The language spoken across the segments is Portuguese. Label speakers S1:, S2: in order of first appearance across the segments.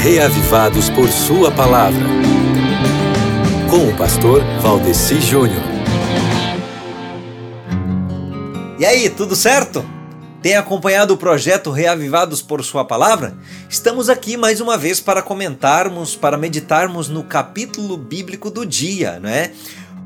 S1: reavivados por Sua palavra. Com o pastor Valdeci Júnior.
S2: E aí, tudo certo? Tem acompanhado o projeto Reavivados por Sua Palavra? Estamos aqui mais uma vez para comentarmos, para meditarmos no capítulo bíblico do dia, né?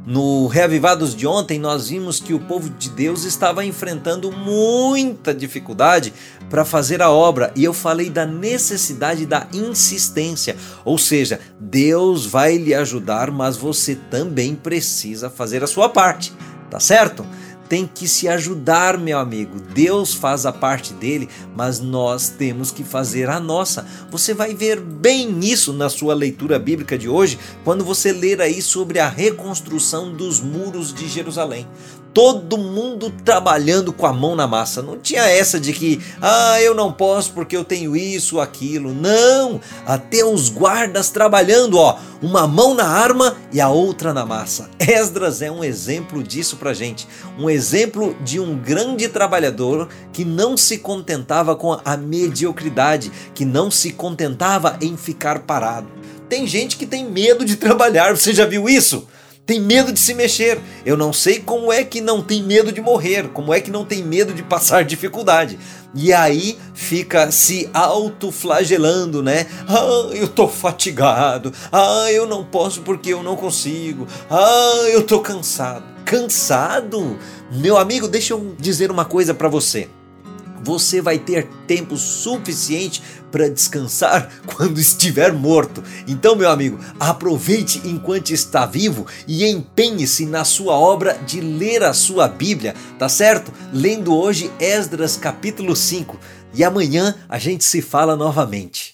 S2: No Reavivados de ontem, nós vimos que o povo de Deus estava enfrentando muita dificuldade para fazer a obra, e eu falei da necessidade da insistência, ou seja, Deus vai lhe ajudar, mas você também precisa fazer a sua parte, tá certo? Tem que se ajudar, meu amigo. Deus faz a parte dele, mas nós temos que fazer a nossa. Você vai ver bem isso na sua leitura bíblica de hoje, quando você ler aí sobre a reconstrução dos muros de Jerusalém todo mundo trabalhando com a mão na massa. Não tinha essa de que, ah, eu não posso porque eu tenho isso, aquilo. Não! Até os guardas trabalhando, ó, uma mão na arma e a outra na massa. Esdras é um exemplo disso pra gente. Um exemplo de um grande trabalhador que não se contentava com a mediocridade, que não se contentava em ficar parado. Tem gente que tem medo de trabalhar, você já viu isso? Tem medo de se mexer. Eu não sei como é que não tem medo de morrer, como é que não tem medo de passar dificuldade. E aí fica se autoflagelando, né? Ah, eu tô fatigado. Ah, eu não posso porque eu não consigo. Ah, eu tô cansado. Cansado? Meu amigo, deixa eu dizer uma coisa para você você vai ter tempo suficiente para descansar quando estiver morto. Então, meu amigo, aproveite enquanto está vivo e empenhe-se na sua obra de ler a sua Bíblia, tá certo? Lendo hoje Esdras capítulo 5. E amanhã a gente se fala novamente.